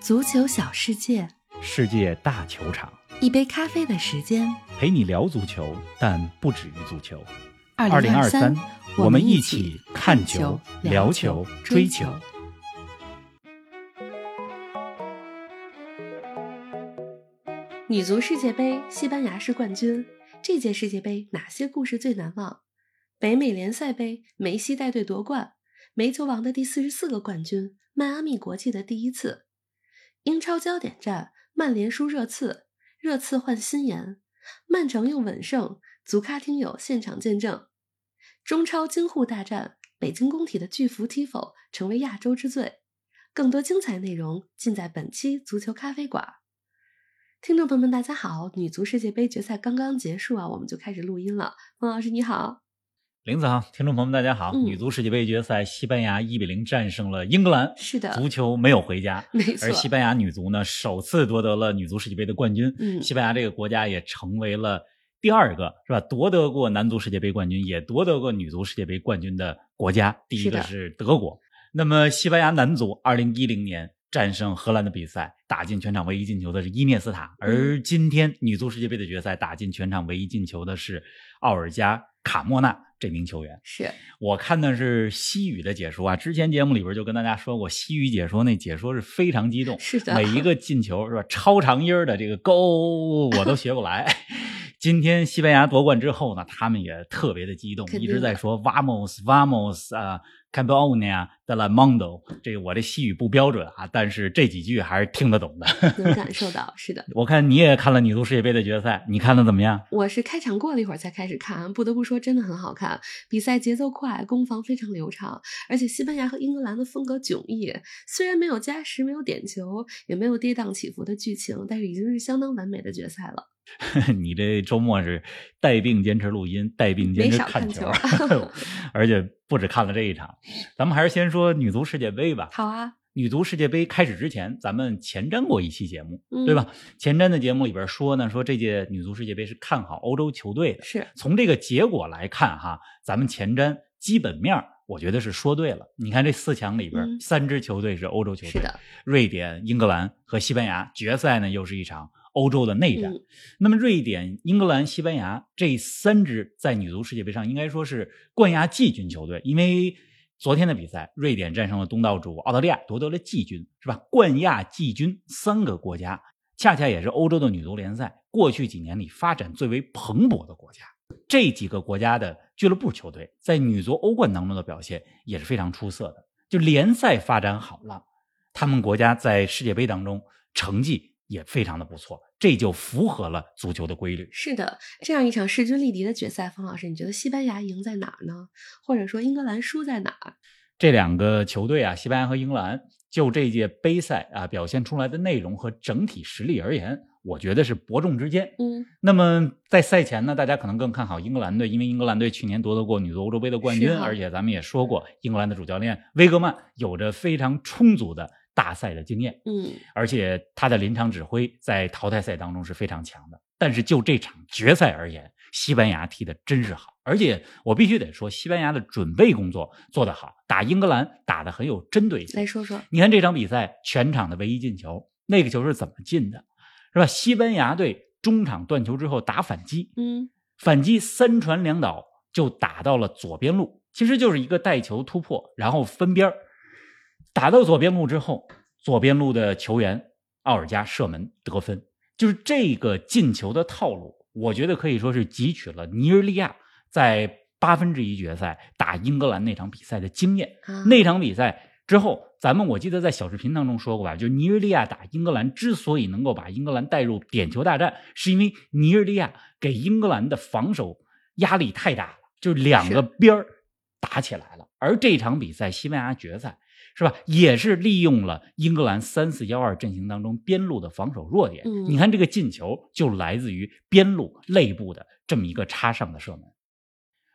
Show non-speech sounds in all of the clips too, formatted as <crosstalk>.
足球小世界，世界大球场，一杯咖啡的时间。陪你聊足球，但不止于足球。二零二三，我们一一起起看球、聊球、追球。女足世界杯，西班牙是冠军。这届世界杯哪些故事最难忘？北美联赛杯，梅西带队夺冠，煤球王的第四十四个冠军，迈阿密国际的第一次。英超焦点战，曼联输热刺，热刺换新颜，曼城又稳胜，足咖听友现场见证。中超京沪大战，北京工体的巨幅踢否成为亚洲之最。更多精彩内容尽在本期足球咖啡馆。听众朋友们，大家好！女足世界杯决赛刚刚结束啊，我们就开始录音了。孟老师你好，林子航，听众朋友们，大家好！嗯女足世界杯决赛，西班牙一比零战胜了英格兰，是的足球没有回家。没错而西班牙女足呢，首次夺得了女足世界杯的冠军。嗯西班牙这个国家也成为了第二个是吧？夺得过男足世界杯冠军，也夺得过女足世界杯冠军的国家。第一个是德国。那么西班牙男足二零一零年战胜荷兰的比赛，打进全场唯一进球的是伊涅斯塔，嗯。而今天女足世界杯的决赛打进全场唯一进球的是奥尔加卡莫纳这名球员。是。我看的是西语的解说啊，之前节目里边就跟大家说过，西语解说那解说是非常激动，是的。每一个进球是吧，超长音儿的这个勾我都学不来。<laughs> 今天西班牙夺冠之后呢，他们也特别的激动，一直在说 vamos vamos 啊 campeonia de la Mondo，。这个我这西语不标准啊，但是这几句还是听得懂的。<laughs> 能感受到，是的。<laughs> 我看你也看了女足世界杯的决赛，你看的怎么样？我是开场过了一会儿才开始看，不得不说真的很好看，比赛节奏快，攻防非常流畅，而且西班牙和英格兰的风格迥异。虽然没有加时，没有点球，也没有跌宕起伏的剧情，但是已经是相当完美的决赛了。<laughs> 你这周末是带病坚持录音，带病坚持没少看球球，而且不止看了这一场。咱们还是先说女足世界杯吧。好啊，女足世界杯开始之前，咱们前瞻过一期节目，嗯对吧？前瞻的节目里边说呢，说这届女足世界杯是看好欧洲球队的。是从这个结果来看，哈，咱们前瞻基本面我觉得是说对了。你看这四强里边，嗯三支球队是欧洲球队，是的，瑞典、英格兰和西班牙。决赛呢，又是一场欧洲的内战。嗯那么，瑞典、英格兰、西班牙这三支在女足世界杯上应该说是冠亚季军球队，因为昨天的比赛，瑞典战胜了东道主澳大利亚，夺得了季军，是吧？冠亚季军三个国家，恰恰也是欧洲的女足联赛过去几年里发展最为蓬勃的国家。这几个国家的俱乐部球队在女足欧冠当中的表现也是非常出色的，就联赛发展好了，他们国家在世界杯当中成绩也非常的不错，这就符合了足球的规律。是的，这样一场势均力敌的决赛，方老师，你觉得西班牙赢在哪儿呢？或者说英格兰输在哪儿？这两个球队啊，西班牙和英格兰，就这届杯赛啊表现出来的内容和整体实力而言，我觉得是伯仲之间。嗯，那么在赛前呢，大家可能更看好英格兰队，因为英格兰队去年夺得过女足欧洲杯的冠军，而且咱们也说过，英格兰的主教练威格曼有着非常充足的大赛的经验，嗯，而且他的临场指挥在淘汰赛当中是非常强的。但是就这场决赛而言，西班牙踢的真是好，而且我必须得说，西班牙的准备工作做得好，打英格兰打得很有针对性来。说说，你看这场比赛全场的唯一进球，那个球是怎么进的，是吧？西班牙队中场断球之后打反击，嗯，反击三传两倒就打到了左边路，其实就是一个带球突破，然后分边儿打到左边路之后，左边路的球员奥尔加射门得分，就是这个进球的套路，我觉得可以说是汲取了尼日利亚在八分之一决赛打英格兰那场比赛的经验。啊，那场比赛之后，咱们我记得在小视频当中说过吧，就尼日利亚打英格兰之所以能够把英格兰带入点球大战，是因为尼日利亚给英格兰的防守压力太大了，就是两个边儿打起来了。而这场比赛西班牙决赛是吧，也是利用了英格兰三四幺二阵型当中边路的防守弱点。嗯你看这个进球就来自于边路内部的这么一个插上的射门。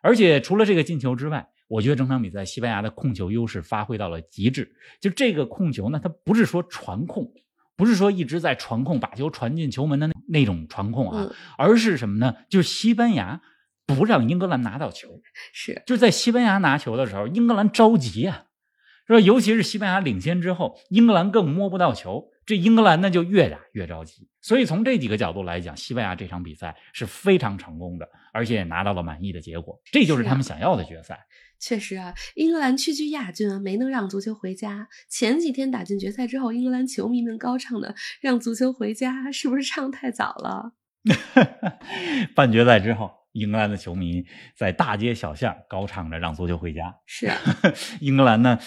而且除了这个进球之外，我觉得整场比赛西班牙的控球优势发挥到了极致。就这个控球呢，它不是说传控，不是说一直在传控，把球传进球门的那那种传控啊，嗯而是什么呢？就是西班牙不让英格兰拿到球，是就是在西班牙拿球的时候，英格兰着急啊，是是吧？尤其是西班牙领先之后，英格兰更摸不到球，这英格兰呢就越打越着急。所以从这几个角度来讲，西班牙这场比赛是非常成功的，而且也拿到了满意的结果，这就是他们想要的决赛。确实啊，英格兰屈居亚军啊，没能让足球回家。前几天打进决赛之后，英格兰球迷们高唱的“让足球回家”，是不是唱太早了？<laughs> 半决赛之后，英格兰的球迷在大街小巷高唱着“让足球回家”。是啊，英格兰呢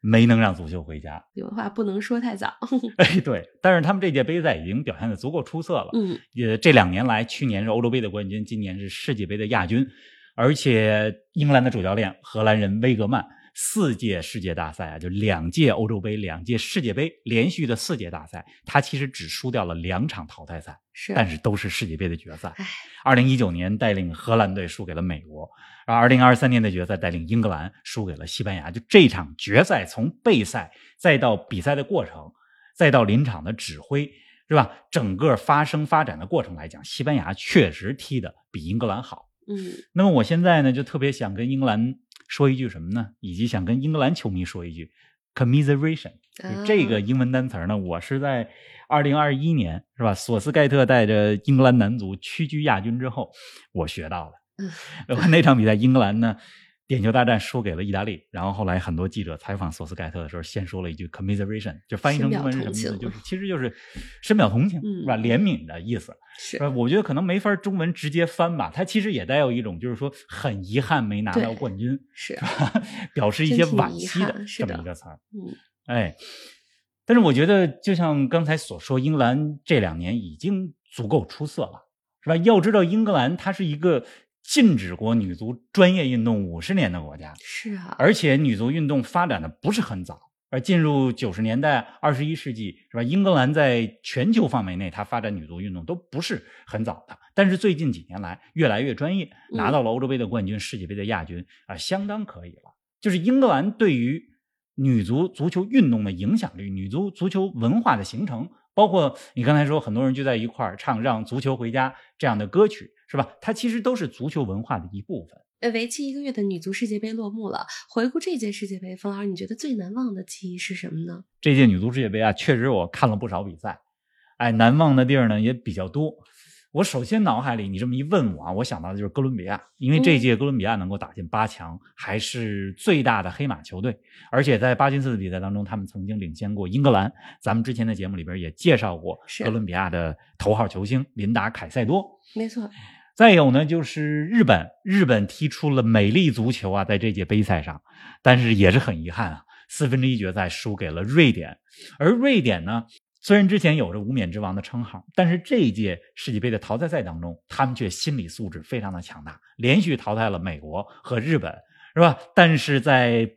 没能让足球回家。有的话不能说太早。<laughs> 哎，对，但是他们这届杯赛已经表现的足够出色了。嗯，也这两年来，去年是欧洲杯的冠军，今年是世界杯的亚军。而且，英格兰的主教练荷兰人威格曼，四届世界大赛啊，就两届欧洲杯、两届世界杯，连续的四届大赛，他其实只输掉了两场淘汰赛，是，但是都是世界杯的决赛。唉，二零一九年带领荷兰队输给了美国，然后二零二三年的决赛带领英格兰输给了西班牙。就这场决赛，从备赛再到比赛的过程，再到临场的指挥，是吧？整个发生发展的过程来讲，西班牙确实踢的比英格兰好。嗯，那么我现在呢，就特别想跟英格兰说一句什么呢？以及想跟英格兰球迷说一句 commiseration。这个英文单词呢，我是在二零二一年是吧？索斯盖特带着英格兰男足屈居亚军之后，我学到了。嗯，<laughs> 那场比赛英格兰呢？点球大战输给了意大利，然后后来很多记者采访索斯盖特的时候，先说了一句 commiseration，就翻译成中文是什么意思？就是其实就是深表同情，是吧？怜悯的意思。是，我觉得可能没法中文直接翻吧，它其实也带有一种就是说很遗憾没拿到冠军，是吧 <laughs> 表示一些惋惜的这么一个词儿。嗯，哎，但是我觉得就像刚才所说，英格兰这两年已经足够出色了，是吧？要知道英格兰它是一个。禁止过女足专业运动五十年的国家是啊，而且女足运动发展的不是很早，而进入九十年代、二十一世纪是吧？英格兰在全球范围内，它发展女足运动都不是很早的，但是最近几年来越来越专业，拿到了欧洲杯的冠军、世界杯的亚军啊，相当可以了。就是英格兰对于女足足球运动的影响力、女足足球文化的形成，包括你刚才说很多人聚在一块儿唱《让足球回家》这样的歌曲。是吧？它其实都是足球文化的一部分。呃，为期一个月的女足世界杯落幕了。回顾这届世界杯，冯老师，你觉得最难忘的记忆是什么呢？这届女足世界杯啊，确实我看了不少比赛，哎，难忘的地儿呢也比较多。我首先脑海里你这么一问我啊，我想到的就是哥伦比亚，因为这届哥伦比亚能够打进八强，还是最大的黑马球队，而且在巴金斯的比赛当中，他们曾经领先过英格兰。咱们之前的节目里边也介绍过哥伦比亚的头号球星琳达凯塞多，没错。再有呢，就是日本，日本踢出了美丽足球啊，在这届杯赛上，但是也是很遗憾啊，四分之一决赛输给了瑞典。而瑞典呢，虽然之前有着无冕之王的称号，但是这一届世界杯的淘汰赛当中，他们却心理素质非常的强大，连续淘汰了美国和日本，是吧？但是在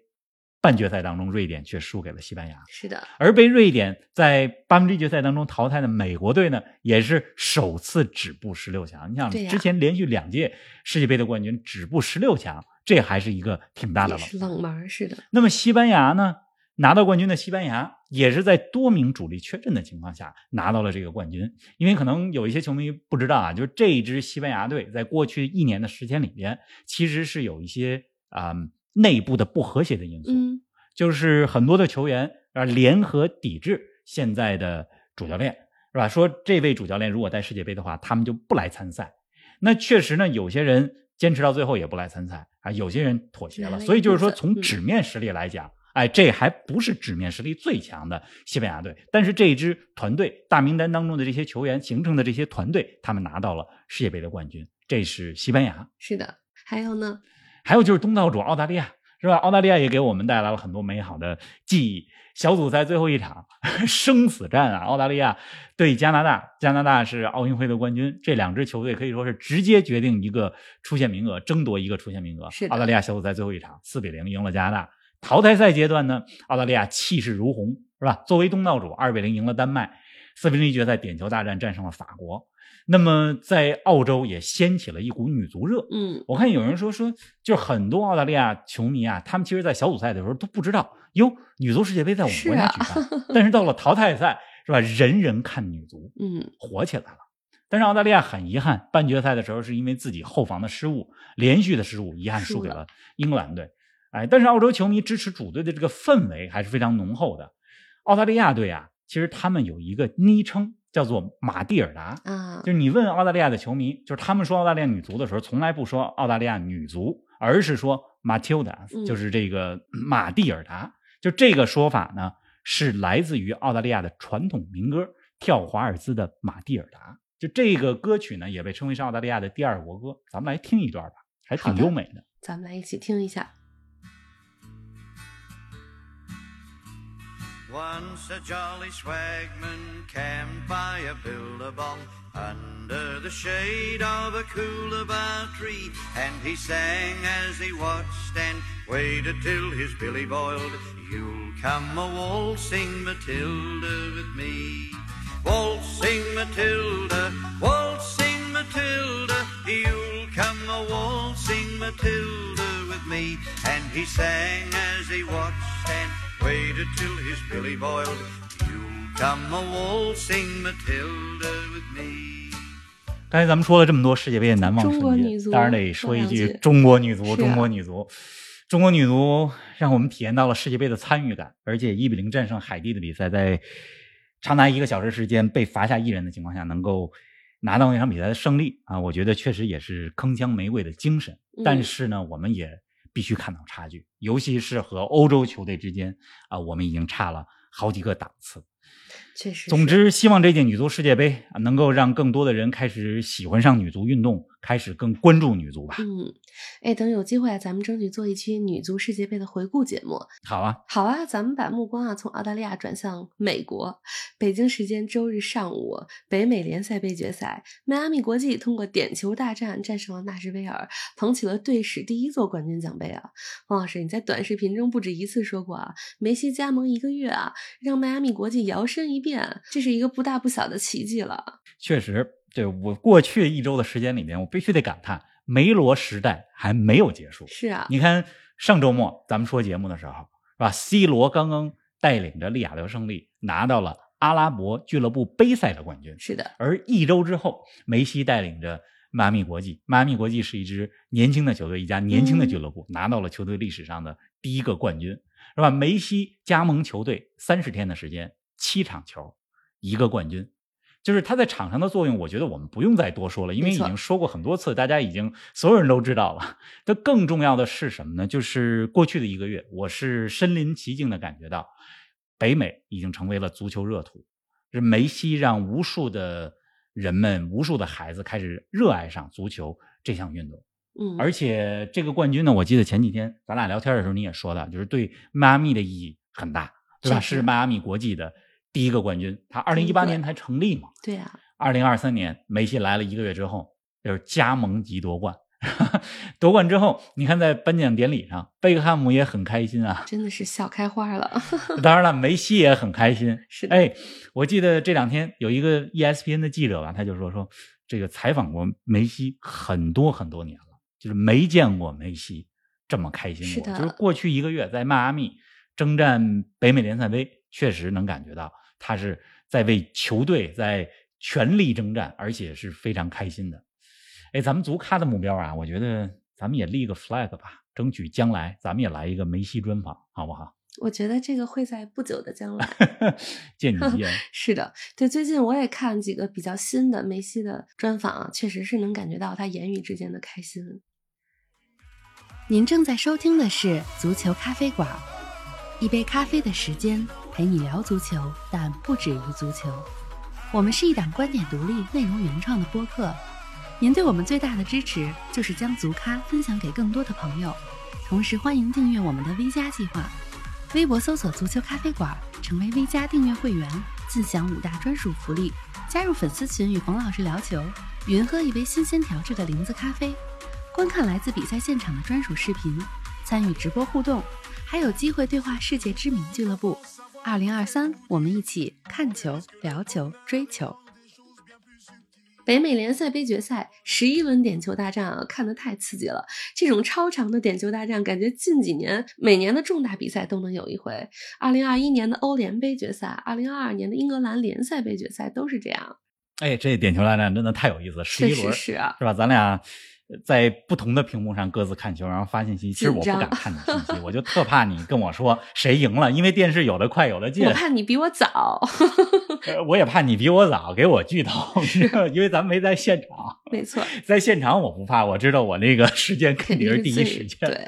半决赛当中，瑞典却输给了西班牙。是的，而被瑞典在八分之一决赛当中淘汰的美国队呢，也是首次止步十六强。你想，之前连续两届世界杯的冠军止步十六强，这还是一个挺大的冷冷门。是的。那么西班牙呢，拿到冠军的西班牙也是在多名主力缺阵的情况下拿到了这个冠军。因为可能有一些球迷不知道啊，就是这一支西班牙队在过去一年的时间里边，其实是有一些啊。内部的不和谐的因素，嗯，就是很多的球员啊联合抵制现在的主教练，是吧？说这位主教练如果带世界杯的话，他们就不来参赛。那确实呢，有些人坚持到最后也不来参赛啊，有些人妥协了。所以就是说，从纸面实力来讲，哎，这还不是纸面实力最强的西班牙队。但是这一支团队大名单当中的这些球员形成的这些团队，他们拿到了世界杯的冠军。这是西班牙。是的，还有呢？还有就是东道主澳大利亚，是吧？澳大利亚也给我们带来了很多美好的记忆。小组赛最后一场 <laughs> 生死战啊，澳大利亚对加拿大，加拿大是奥运会的冠军，这两支球队可以说是直接决定一个出线名额，争夺一个出线名额。是澳大利亚小组赛最后一场四比零赢了加拿大。淘汰赛阶段呢，澳大利亚气势如虹，是吧？作为东道主，二比零赢了丹麦。四分之一决赛点球大战战胜了法国。那么在澳洲也掀起了一股女足热。嗯，我看有人说说，就是很多澳大利亚球迷啊，他们其实，在小组赛的时候都不知道，哟，女足世界杯在我们国家举办。但是到了淘汰赛，是吧？人人看女足，嗯，火起来了。但是澳大利亚很遗憾，半决赛的时候是因为自己后防的失误，连续的失误，遗憾输给了英格兰队。哎，但是澳洲球迷支持主队的这个氛围还是非常浓厚的。澳大利亚队啊，其实他们有一个昵称叫做马蒂尔达啊，就是你问澳大利亚的球迷，就是他们说澳大利亚女足的时候，从来不说澳大利亚女足，而是说 Matilda，就是这个马蒂尔达。就这个说法呢，是来自于澳大利亚的传统民歌《跳华尔兹的马蒂尔达》。就这个歌曲呢，也被称为是澳大利亚的第二国歌。咱们来听一段吧，还挺优美的。咱们来一起听一下。Once a jolly swagman camped by a billabong under the shade of a coolabah tree, and he sang as he watched and waited till his billy boiled. You'll come a waltzing Matilda with me, waltzing Matilda, waltzing Matilda. You'll come a waltzing Matilda with me, and he sang as he watched and waited till his billy boiled. You'll come a waltzing Matilda with me. 刚才咱们说了这么多世界杯的难忘瞬间，当然得说一句句中国女足，中国女足，中国女足让我们体验到了世界杯的参与感，而且一比零战胜海地的比赛，在长达一个小时时间被罚下一人的情况下，能够拿到那场比赛的胜利啊，我觉得确实也是铿锵玫瑰的精神。但嗯是呢，我们也必须看到差距，尤其是和欧洲球队之间啊，我们已经差了好几个档次。确实。总之，希望这届女足世界杯啊能够让更多的人开始喜欢上女足运动，开始更关注女足吧。嗯，哎，等有机会啊，咱们争取做一期女足世界杯的回顾节目。好啊，好啊，咱们把目光啊从澳大利亚转向美国。北京时间周日上午，北美联赛杯决赛，迈阿密国际通过点球大战战胜了纳什维尔，捧起了队史第一座冠军奖杯啊！王老师，你在短视频中不止一次说过啊，梅西加盟一个月啊，让迈阿密国际摇身一变，这是一个不大不小的奇迹了。确实，对我过去一周的时间里面，我必须得感叹，梅罗时代还没有结束。是啊，你看上周末咱们说节目的时候，是吧？C 罗刚刚带领着利雅得胜利拿到了阿拉伯俱乐部杯赛的冠军，是的，而一周之后，梅西带领着迈阿密国际，迈阿密国际是一支年轻的球队，一家年轻的俱乐部，拿到了球队历史上的第一个冠军，是吧？梅西加盟球队三十天的时间，七场球，一个冠军。就是他在场上的作用，我觉得我们不用再多说了，因为已经说过很多次，大家已经所有人都知道了。这更重要的是什么呢？就是过去的一个月，我是身临其境的感觉到，北美已经成为了足球热土。是梅西让无数的人们、无数的孩子开始热爱上足球这项运动。嗯，而且这个冠军呢，我记得前几天咱俩聊天的时候你也说了，就是对迈阿密的意义很大，对吧？是迈阿密国际的第一个冠军，他二零一八年才成立嘛，对呀，二零二三年梅西来了一个月之后，就是加盟级夺冠。<laughs> 夺冠之后，你看在颁奖典礼上，贝克汉姆也很开心啊。真的是笑开花了。<laughs> 当然了，梅西也很开心。是的，哎，我记得这两天有一个 E ESPN 的记者吧，他就说说这个采访过梅西很多很多年了，就是没见过梅西这么开心过。是的就是过去一个月在迈阿密征战北美联赛杯，确实能感觉到他是在为球队在全力征战，而且是非常开心的。哎，咱们足咖的目标啊，我觉得咱们也立个 flag 吧，争取将来咱们也来一个梅西专访，好不好？我觉得这个会在不久的将来。<laughs> 见你吉言。<laughs> 是的，对，最近我也看几个比较新的梅西的专访啊，确实是能感觉到他言语之间的开心。您正在收听的是足球咖啡馆，一杯咖啡的时间陪你聊足球，但不止于足球。我们是一档观点独立、内容原创的播客。您对我们最大的支持就是将足咖分享给更多的朋友，同时欢迎订阅我们的 V 加计划。微博搜索“足球咖啡馆”，成为 V 加订阅会员，尽享五大专属福利：加入粉丝群与冯老师聊球，云喝一杯新鲜调制的零子咖啡，观看来自比赛现场的专属视频，参与直播互动，还有机会对话世界知名俱乐部。二零二三，我们一起看球、聊球、追球。北美联赛杯决赛十一轮点球大战啊，看得太刺激了！这种超长的点球大战，感觉近几年每年的重大比赛都能有一回。二零二一年的欧联杯决赛，二零二二年的英格兰联赛杯决赛都是这样。哎，这点球大战真的太有意思了，十一轮实是啊，是吧？咱俩在不同的屏幕上各自看球，然后发信息。其实我不敢看你信息，我就特怕你跟我说 <laughs> 谁赢了，因为电视有的快有的近。我怕你比我早，我也怕你比我早给我剧透，<laughs> 因为咱没在现场。<laughs> 没错，在现场我不怕，我知道我那个时间肯定是第一时间。对。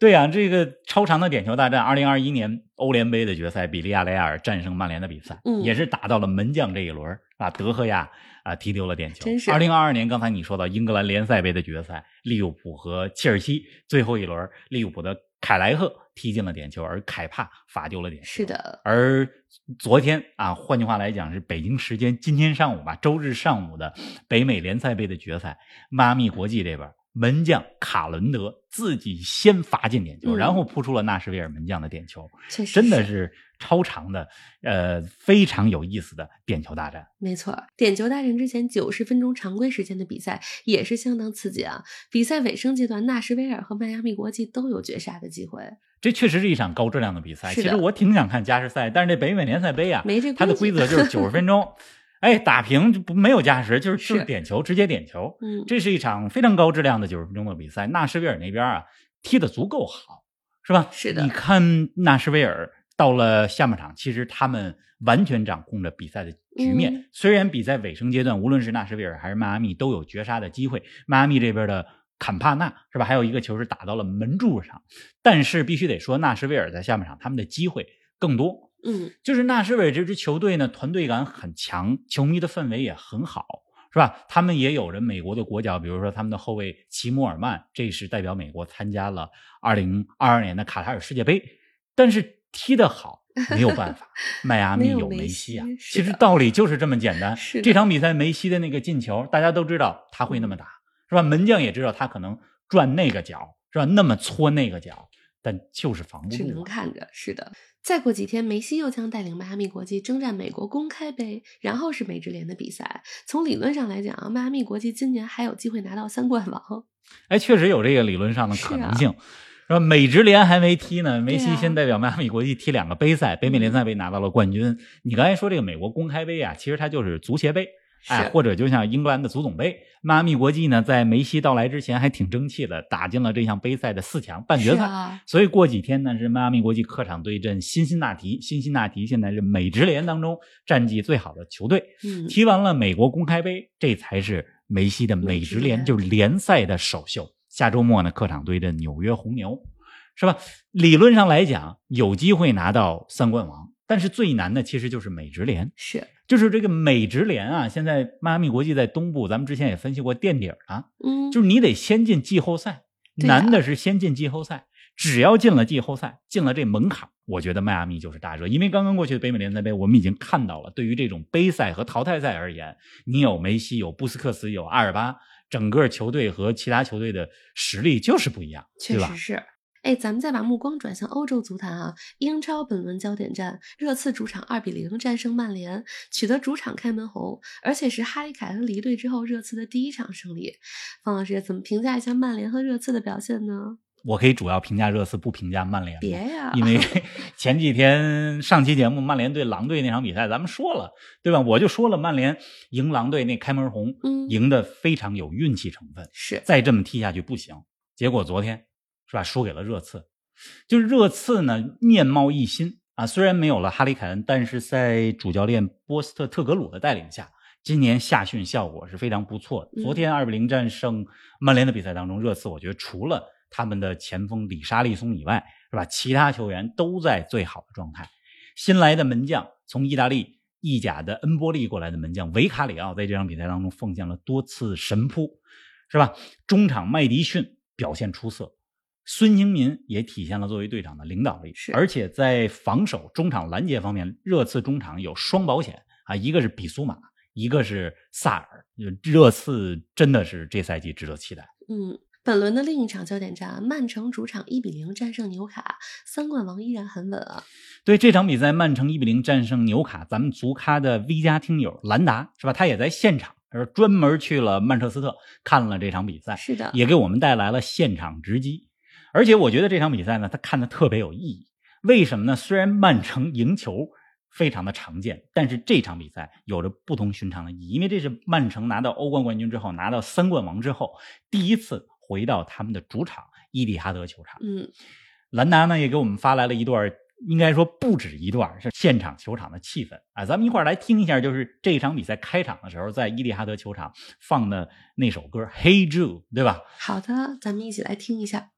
对呀，这个超长的点球大战，二零二一年欧联杯的决赛，比利亚雷亚尔战胜曼联的比赛，嗯，也是打到了门将这一轮啊，德赫亚啊踢丢了点球。真是。二零二二年，刚才你说到英格兰联赛杯的决赛，利物浦和切尔西最后一轮，利物浦的凯莱赫踢进了点球，而凯帕罚丢了点球。是的。而昨天啊，换句话来讲，是北京时间今天上午吧，周日上午的北美联赛杯的决赛，迈阿密国际这边。门将卡伦德自己先罚进点球，然后扑出了纳什维尔门将的点球，真的是超长的，呃，非常有意思的点球大战。没错，点球大战之前九十分钟常规时间的比赛也是相当刺激啊！比赛尾声阶段，纳什维尔和迈阿密国际都有绝杀的机会。这确实是一场高质量的比赛。其实我挺想看加时赛，但是这北美联赛杯啊，没这它的规则就是九十分钟。<laughs> 哎，打平就不没有加时，就是就是点球，直接点球。嗯，这是一场非常高质量的九十分钟的比赛。纳什维尔那边啊，踢得足够好，是吧？是的。你看纳什维尔到了下半场，其实他们完全掌控着比赛的局面。虽然比赛尾声阶段，无论是纳什维尔还是迈阿密都有绝杀的机会，迈阿密这边的坎帕纳是吧？还有一个球是打到了门柱上，但是必须得说，纳什维尔在下半场他们的机会更多。嗯，就是纳什维尔这支球队呢，团队感很强，球迷的氛围也很好，是吧？他们也有着美国的国脚，比如说他们的后卫齐姆尔曼，这是代表美国参加了二零二二年的卡塔尔世界杯。但是踢得好没有办法，<laughs> 迈阿密有梅西啊。其实道理就是这么简单。是这场比赛梅西的那个进球，大家都知道他会那么打，是吧？门将也知道他可能转那个角，是吧？那么搓那个角，但就是防不住。只能看着，是的。再过几天，梅西又将带领迈阿密国际征战美国公开杯，然后是美职联的比赛。从理论上来讲，迈阿密国际今年还有机会拿到三冠王。哎，确实有这个理论上的可能性，是吧？美职联还没踢呢，梅西先代表迈阿密国际踢两个杯赛，北美联赛杯拿到了冠军。你刚才说这个美国公开杯啊，其实它就是足协杯。哎，或者就像英格兰的足总杯，迈阿密国际呢，在梅西到来之前还挺争气的，打进了这项杯赛的四强半决赛。啊、所以过几天呢，是迈阿密国际客场对阵辛辛那提。辛辛那提现在是美职联当中战绩最好的球队。嗯，踢完了美国公开杯，这才是梅西的美职联，就是联赛的首秀。下周末呢，客场对阵纽约红牛，是吧？理论上来讲，有机会拿到三冠王。但是最难的其实就是美职联，是，就是这个美职联啊。现在迈阿密国际在东部，咱们之前也分析过垫底儿啊，嗯，就是你得先进季后赛，难的是先进季后赛。只要进了季后赛，进了这门槛，我觉得迈阿密就是大热。因为刚刚过去的北美联赛杯，我们已经看到了，对于这种杯赛和淘汰赛而言，你有梅西，有布斯克斯，有阿尔巴，整个球队和其他球队的实力就是不一样，确实是。哎，咱们再把目光转向欧洲足坛啊！英超本轮焦点战，热刺主场二比零战胜曼联，取得主场开门红，而且是哈里凯恩离队之后热刺的第一场胜利。方老师怎么评价一下曼联和热刺的表现呢？我可以主要评价热刺，不评价曼联。别呀，因为 <laughs> 前几天上期节目曼联对狼队那场比赛，咱们说了，对吧？我就说了，曼联赢狼队那开门红，嗯，赢得非常有运气成分。是，再这么踢下去不行。结果昨天。是吧？输给了热刺，就是热刺呢，面貌一新啊。虽然没有了哈里凯恩，但是在主教练波斯特特格鲁的带领下，今年夏训效果是非常不错的。昨天二比零战胜曼联的比赛当中，热刺我觉得除了他们的前锋里沙利松以外，是吧？其他球员都在最好的状态。新来的门将，从意大利意甲的恩波利过来的门将维卡里奥，在这场比赛当中奉献了多次神扑，是吧？中场麦迪逊表现出色。孙兴民也体现了作为队长的领导力，而且在防守、中场拦截方面，热刺中场有双保险啊，一个是比苏马，一个是萨尔。热刺真的是这赛季值得期待。嗯，本轮的另一场焦点战，曼城主场一比零战胜纽卡，三冠王依然很稳啊。对这场比赛，曼城一比零战胜纽卡，咱们足咖的 V 加听友兰达是吧？他也在现场，而专门去了曼彻斯特看了这场比赛，是的，也给我们带来了现场直击。而且我觉得这场比赛呢，他看的特别有意义。为什么呢？虽然曼城赢球非常的常见。但是这场比赛有着不同寻常的意义，因为这是曼城拿到欧冠冠军之后，拿到三冠王之后，第一次回到他们的主场伊蒂哈德球场。嗯，兰达呢也给我们发来了一段，应该说不止一段，是现场球场的气氛啊。咱们一块儿来听一下，就是这场比赛开场的时候，在伊蒂哈德球场放的那首歌《Hey Jude》，对吧？好的，咱们一起来听一下。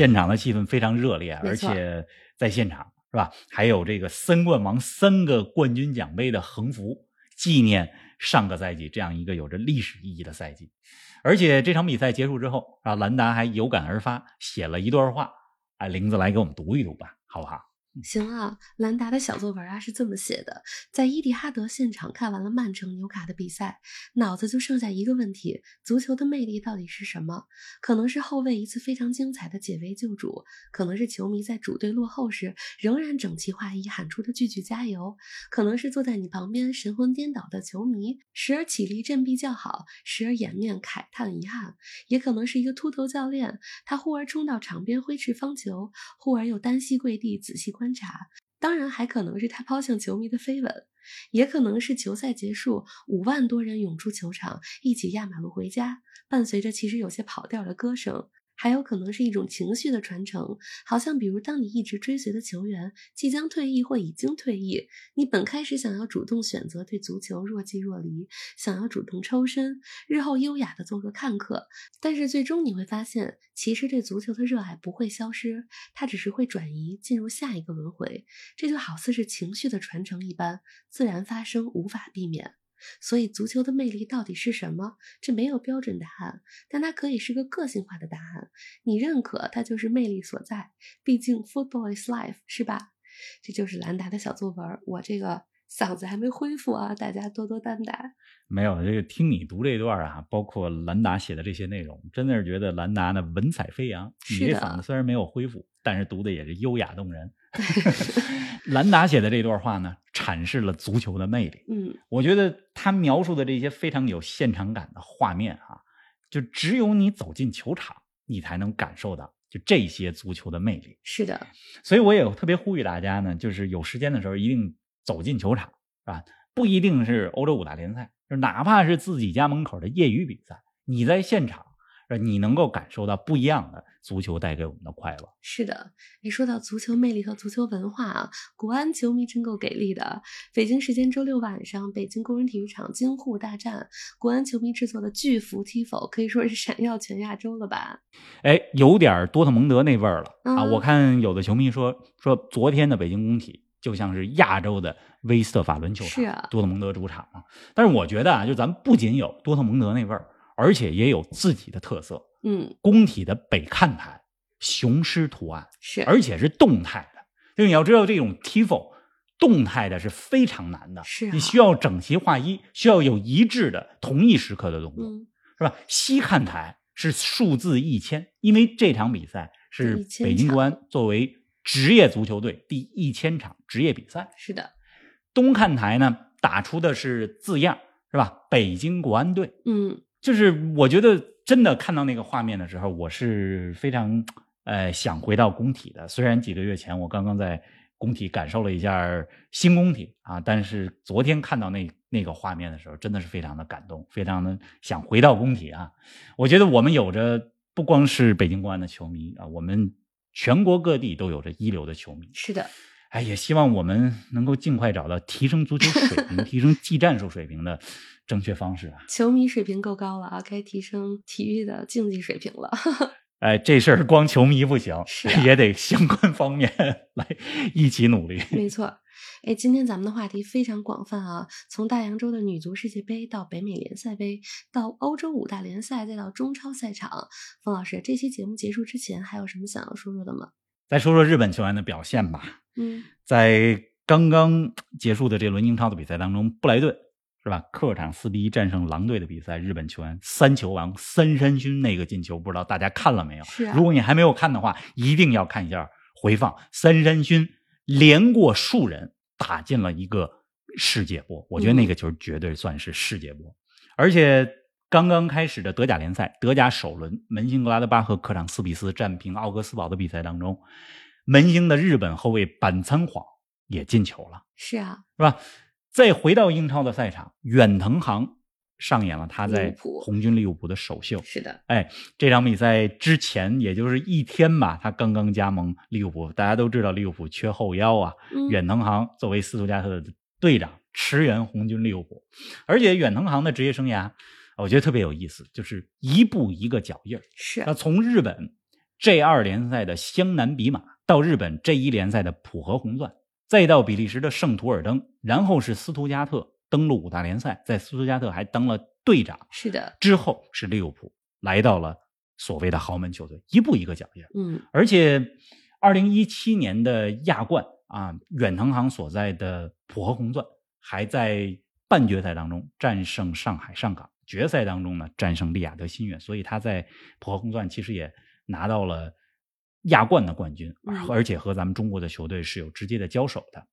现场的气氛非常热烈，而且在现场是吧？还有这个三冠王三个冠军奖杯的横幅，纪念上个赛季这样一个有着历史意义的赛季。而且这场比赛结束之后，啊，兰达还有感而发，写了一段话，哎，玲子来给我们读一读吧，好不好？行啊，兰达的小作文啊是这么写的：在伊蒂哈德现场看完了曼城纽卡的比赛，脑子就剩下一个问题：足球的魅力到底是什么？可能是后卫一次非常精彩的解围救主，可能是球迷在主队落后时仍然整齐划一喊出的句句加油，可能是坐在你旁边神魂颠倒的球迷，时而起立振臂叫好，时而掩面慨叹遗憾，也可能是一个秃头教练，他忽而冲到场边挥斥方遒，忽而又单膝跪地仔细观察。当然，还可能是他抛向球迷的飞吻，也可能是球赛结束，五万多人涌出球场，一起压马路回家，伴随着其实有些跑调的歌声。还有可能是一种情绪的传承，好像比如当你一直追随的球员即将退役或已经退役，你本开始想要主动选择对足球若即若离，想要主动抽身，日后优雅的做个看客，但是最终你会发现，其实对足球的热爱不会消失，它只是会转移进入下一个轮回，这就好似是情绪的传承一般，自然发生，无法避免。所以，足球的魅力到底是什么？这没有标准答案，但它可以是个个性化的答案。你认可它就是魅力所在。毕竟，football is life，是吧？这就是兰达的小作文。我这个嗓子还没恢复啊，大家多多担待。没有这个听你读这段啊，包括兰达写的这些内容，真的是觉得兰达呢文采飞扬。你这嗓子虽然没有恢复，但是读的也是优雅动人。<laughs> 兰达写的这段话呢，阐释了足球的魅力。嗯，我觉得他描述的这些非常有现场感的画面啊，就只有你走进球场，你才能感受到就这些足球的魅力。是的，所以我也特别呼吁大家呢，就是有时间的时候一定走进球场啊，不一定是欧洲五大联赛，就哪怕是自己家门口的业余比赛，你在现场，呃你能够感受到不一样的足球带给我们的快乐。是的。一说到足球魅力和足球文化啊，国安球迷真够给力的。北京时间周六晚上，北京工人体育场京沪大战，国安球迷制作的巨幅 Tifo 可以说是闪耀全亚洲了吧？哎，有点多特蒙德那味儿了啊！嗯我看有的球迷说说昨天的北京工体就像是亚洲的威斯特法伦球场，是啊多特蒙德主场嘛。但是我觉得啊，就咱们不仅有多特蒙德那味儿，而且也有自己的特色。嗯，工体的北看台雄狮图案，是，而且是动态的。就你要知道，这种 tifo 动态的是非常难的，是啊你需要整齐划一，需要有一致的同一时刻的动作，嗯，是吧？西看台是数字一千，因为这场比赛是北京国安作为职业足球队第一千场职业比赛。是的，东看台呢打出的是字样，是吧？北京国安队。嗯，就是我觉得真的看到那个画面的时候，我是非常呃想回到工体的。虽然几个月前我刚刚在工体感受了一下新工体啊，但是昨天看到那那个画面的时候，真的是非常的感动，非常的想回到工体啊。我觉得我们有着不光是北京国安的球迷啊，我们全国各地都有着一流的球迷。是的，哎，也希望我们能够尽快找到提升足球水平、<laughs> 提升技战术水平的正确方式啊。球迷水平够高了啊，该提升体育的竞技水平了。<laughs> 哎，这事儿光球迷不行，也得相关方面 <laughs> 来一起努力。没错，哎，今天咱们的话题非常广泛啊，从大洋洲的女足世界杯到北美联赛杯，到欧洲五大联赛，再到中超赛场。冯老师，这期节目结束之前还有什么想要说说的吗？再说说日本球员的表现吧。嗯，在刚刚结束的这轮英超的比赛当中，布莱顿是吧？客场四比一战胜狼队的比赛，日本球员三球王三山勋那个进球，不知道大家看了没有？是啊如果你还没有看的话，一定要看一下回放。三山勋连过数人，打进了一个世界波，我觉得那个球绝对算是世界波。而且刚刚开始的德甲联赛，德甲首轮，门兴格拉德巴赫客场四比四战平奥格斯堡的比赛当中，门兴的日本后卫板仓晃也进球了。是啊，是吧？再回到英超的赛场，远藤航上演了他在红军利物浦的首秀。是的，哎，这场比赛之前也就是一天吧，他刚刚加盟利物浦。大家都知道利物浦缺后腰啊，嗯远藤航作为斯图加特的队长，驰援红军利物浦。而且远藤航的职业生涯，我觉得特别有意思，就是一步一个脚印儿。是那从日本 J 二联赛的湘南比马，到日本 J 一联赛的浦和红钻，再到比利时的圣图尔登，然后是斯图加特登陆五大联赛，在斯图加特还当了队长，是的，之后是利物浦，来到了所谓的豪门球队，一步一个脚印儿。嗯，而且，二零一七年的亚冠啊，远藤航所在的浦和红钻还在半决赛当中战胜上海上港，决赛当中呢战胜利雅得新月，所以他在浦和红钻其实也拿到了亚冠的冠军，而嗯而且和咱们中国的球队是有直接的交手的。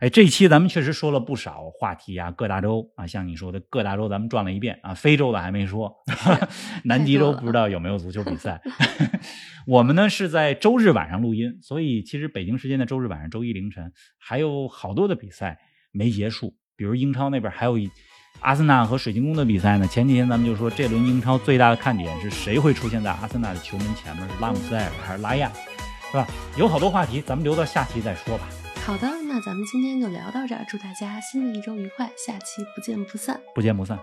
哎，这一期咱们确实说了不少话题啊，各大洲啊，像你说的各大洲咱们转了一遍啊，非洲的还没说，南极洲不知道有没有足球比赛。<laughs> 我们呢是在周日晚上录音，所以其实北京时间的周日晚上、周一凌晨还有好多的比赛没结束，比如英超那边还有一阿森纳和水晶宫的比赛呢。前几天咱们就说这轮英超最大的看点是谁会出现在阿森纳的球门前面，是拉姆塞尔还是拉亚，是吧？有好多话题，咱们留到下期再说吧。好的，那咱们今天就聊到这儿，祝大家新的一周愉快，下期不见不散。不见不散。